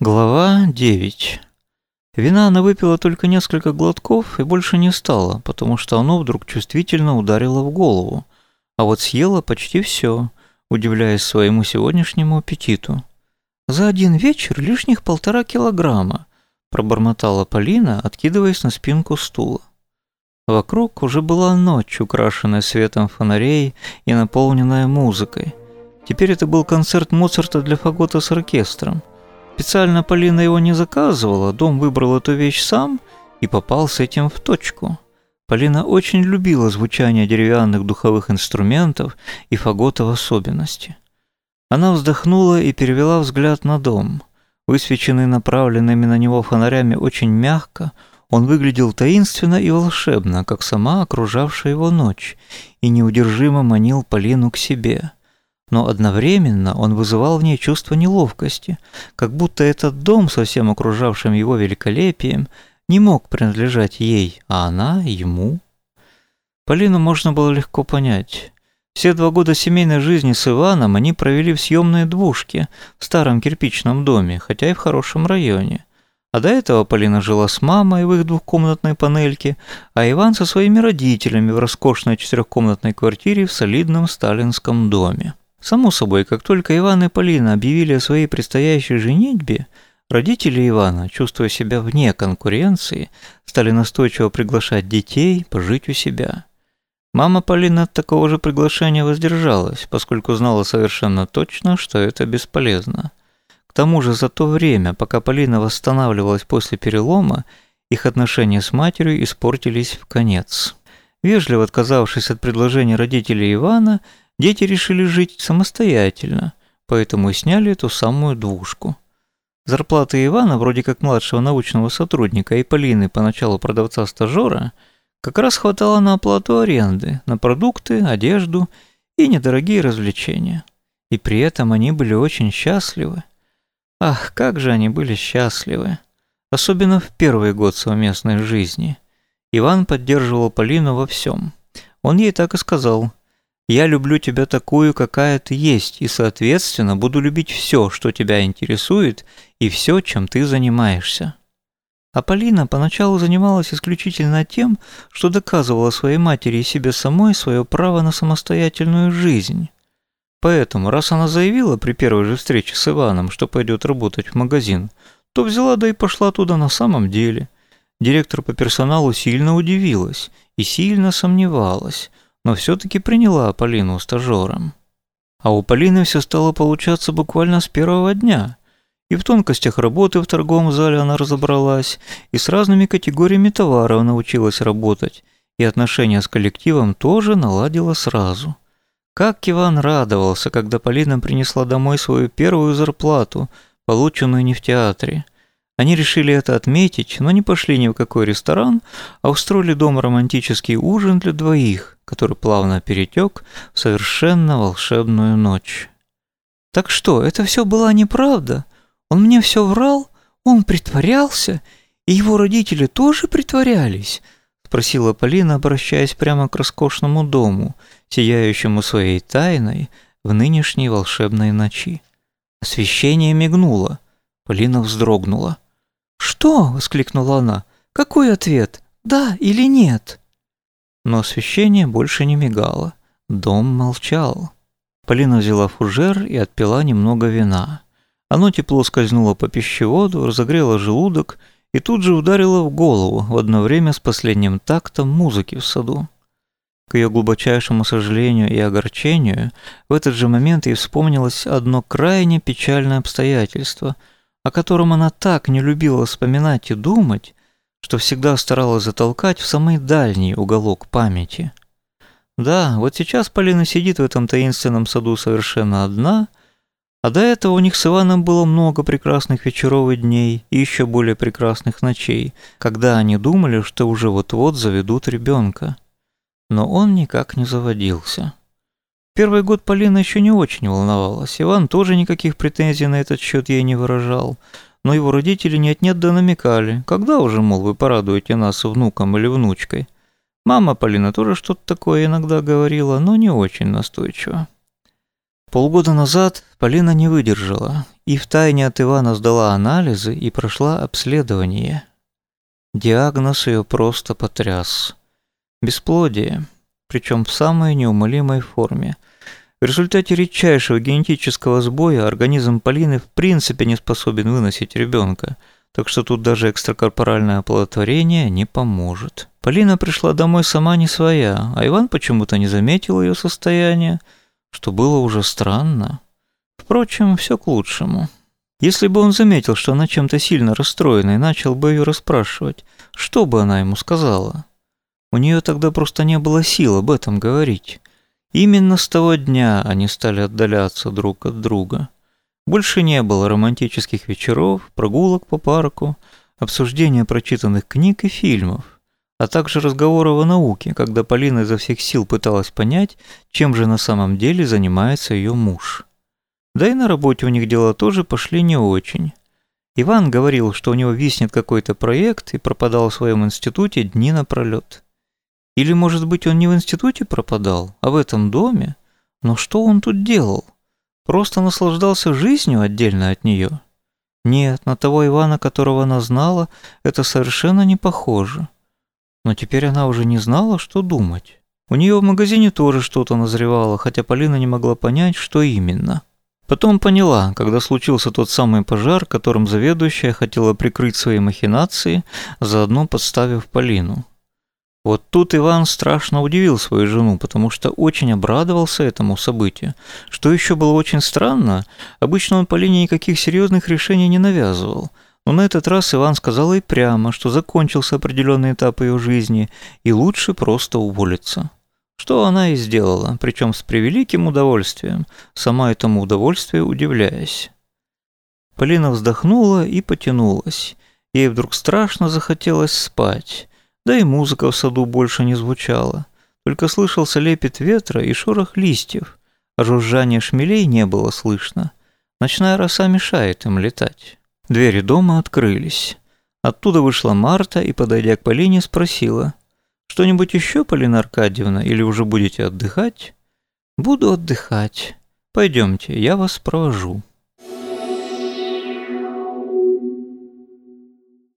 Глава 9. Вина она выпила только несколько глотков и больше не стала, потому что оно вдруг чувствительно ударило в голову, а вот съела почти все, удивляясь своему сегодняшнему аппетиту. «За один вечер лишних полтора килограмма», пробормотала Полина, откидываясь на спинку стула. Вокруг уже была ночь, украшенная светом фонарей и наполненная музыкой. Теперь это был концерт Моцарта для фагота с оркестром – Специально Полина его не заказывала, дом выбрал эту вещь сам и попал с этим в точку. Полина очень любила звучание деревянных духовых инструментов и фагота в особенности. Она вздохнула и перевела взгляд на дом. Высвеченный направленными на него фонарями очень мягко, он выглядел таинственно и волшебно, как сама окружавшая его ночь, и неудержимо манил Полину к себе – но одновременно он вызывал в ней чувство неловкости, как будто этот дом со всем окружавшим его великолепием не мог принадлежать ей, а она ему. Полину можно было легко понять. Все два года семейной жизни с Иваном они провели в съемной двушке в старом кирпичном доме, хотя и в хорошем районе. А до этого Полина жила с мамой в их двухкомнатной панельке, а Иван со своими родителями в роскошной четырехкомнатной квартире в солидном сталинском доме. Само собой, как только Иван и Полина объявили о своей предстоящей женитьбе, родители Ивана, чувствуя себя вне конкуренции, стали настойчиво приглашать детей пожить у себя. Мама Полина от такого же приглашения воздержалась, поскольку знала совершенно точно, что это бесполезно. К тому же за то время, пока Полина восстанавливалась после перелома, их отношения с матерью испортились в конец. Вежливо отказавшись от предложения родителей Ивана, дети решили жить самостоятельно, поэтому и сняли эту самую двушку. Зарплаты Ивана, вроде как младшего научного сотрудника, и Полины, поначалу продавца-стажера, как раз хватало на оплату аренды, на продукты, одежду и недорогие развлечения. И при этом они были очень счастливы. Ах, как же они были счастливы. Особенно в первый год совместной жизни. Иван поддерживал Полину во всем. Он ей так и сказал – я люблю тебя такую, какая ты есть, и, соответственно, буду любить все, что тебя интересует, и все, чем ты занимаешься. А Полина поначалу занималась исключительно тем, что доказывала своей матери и себе самой свое право на самостоятельную жизнь. Поэтому, раз она заявила при первой же встрече с Иваном, что пойдет работать в магазин, то взяла да и пошла туда на самом деле. Директор по персоналу сильно удивилась и сильно сомневалась – но все-таки приняла Полину стажером. А у Полины все стало получаться буквально с первого дня. И в тонкостях работы в торговом зале она разобралась, и с разными категориями товаров научилась работать, и отношения с коллективом тоже наладила сразу. Как Иван радовался, когда Полина принесла домой свою первую зарплату, полученную не в театре. Они решили это отметить, но не пошли ни в какой ресторан, а устроили дома романтический ужин для двоих, который плавно перетек в совершенно волшебную ночь. «Так что, это все была неправда? Он мне все врал? Он притворялся? И его родители тоже притворялись?» спросила Полина, обращаясь прямо к роскошному дому, сияющему своей тайной в нынешней волшебной ночи. Освещение мигнуло. Полина вздрогнула. «Что?» – воскликнула она. «Какой ответ? Да или нет?» Но освещение больше не мигало. Дом молчал. Полина взяла фужер и отпила немного вина. Оно тепло скользнуло по пищеводу, разогрело желудок и тут же ударило в голову в одно время с последним тактом музыки в саду. К ее глубочайшему сожалению и огорчению, в этот же момент ей вспомнилось одно крайне печальное обстоятельство – о котором она так не любила вспоминать и думать, что всегда старалась затолкать в самый дальний уголок памяти. Да, вот сейчас Полина сидит в этом таинственном саду совершенно одна, а до этого у них с Иваном было много прекрасных вечеров и дней, и еще более прекрасных ночей, когда они думали, что уже вот-вот заведут ребенка. Но он никак не заводился. Первый год Полина еще не очень волновалась. Иван тоже никаких претензий на этот счет ей не выражал. Но его родители нет-нет да намекали. Когда уже, мол, вы порадуете нас внуком или внучкой? Мама Полина тоже что-то такое иногда говорила, но не очень настойчиво. Полгода назад Полина не выдержала и втайне от Ивана сдала анализы и прошла обследование. Диагноз ее просто потряс. Бесплодие, причем в самой неумолимой форме. В результате редчайшего генетического сбоя организм Полины в принципе не способен выносить ребенка, так что тут даже экстракорпоральное оплодотворение не поможет. Полина пришла домой сама не своя, а Иван почему-то не заметил ее состояние, что было уже странно. Впрочем, все к лучшему. Если бы он заметил, что она чем-то сильно расстроена и начал бы ее расспрашивать, что бы она ему сказала? У нее тогда просто не было сил об этом говорить. Именно с того дня они стали отдаляться друг от друга. Больше не было романтических вечеров, прогулок по парку, обсуждения прочитанных книг и фильмов, а также разговоров о науке, когда Полина изо всех сил пыталась понять, чем же на самом деле занимается ее муж. Да и на работе у них дела тоже пошли не очень. Иван говорил, что у него виснет какой-то проект и пропадал в своем институте дни напролет. Или, может быть, он не в институте пропадал, а в этом доме? Но что он тут делал? Просто наслаждался жизнью отдельно от нее? Нет, на того Ивана, которого она знала, это совершенно не похоже. Но теперь она уже не знала, что думать. У нее в магазине тоже что-то назревало, хотя Полина не могла понять, что именно. Потом поняла, когда случился тот самый пожар, которым заведующая хотела прикрыть свои махинации, заодно подставив Полину. Вот тут Иван страшно удивил свою жену, потому что очень обрадовался этому событию. Что еще было очень странно, обычно он по линии никаких серьезных решений не навязывал. Но на этот раз Иван сказал ей прямо, что закончился определенный этап ее жизни, и лучше просто уволиться. Что она и сделала, причем с превеликим удовольствием, сама этому удовольствию удивляясь. Полина вздохнула и потянулась. Ей вдруг страшно захотелось спать. Да и музыка в саду больше не звучала. Только слышался лепет ветра и шорох листьев, а жужжание шмелей не было слышно. Ночная роса мешает им летать. Двери дома открылись. Оттуда вышла Марта и, подойдя к Полине, спросила. «Что-нибудь еще, Полина Аркадьевна, или уже будете отдыхать?» «Буду отдыхать. Пойдемте, я вас провожу».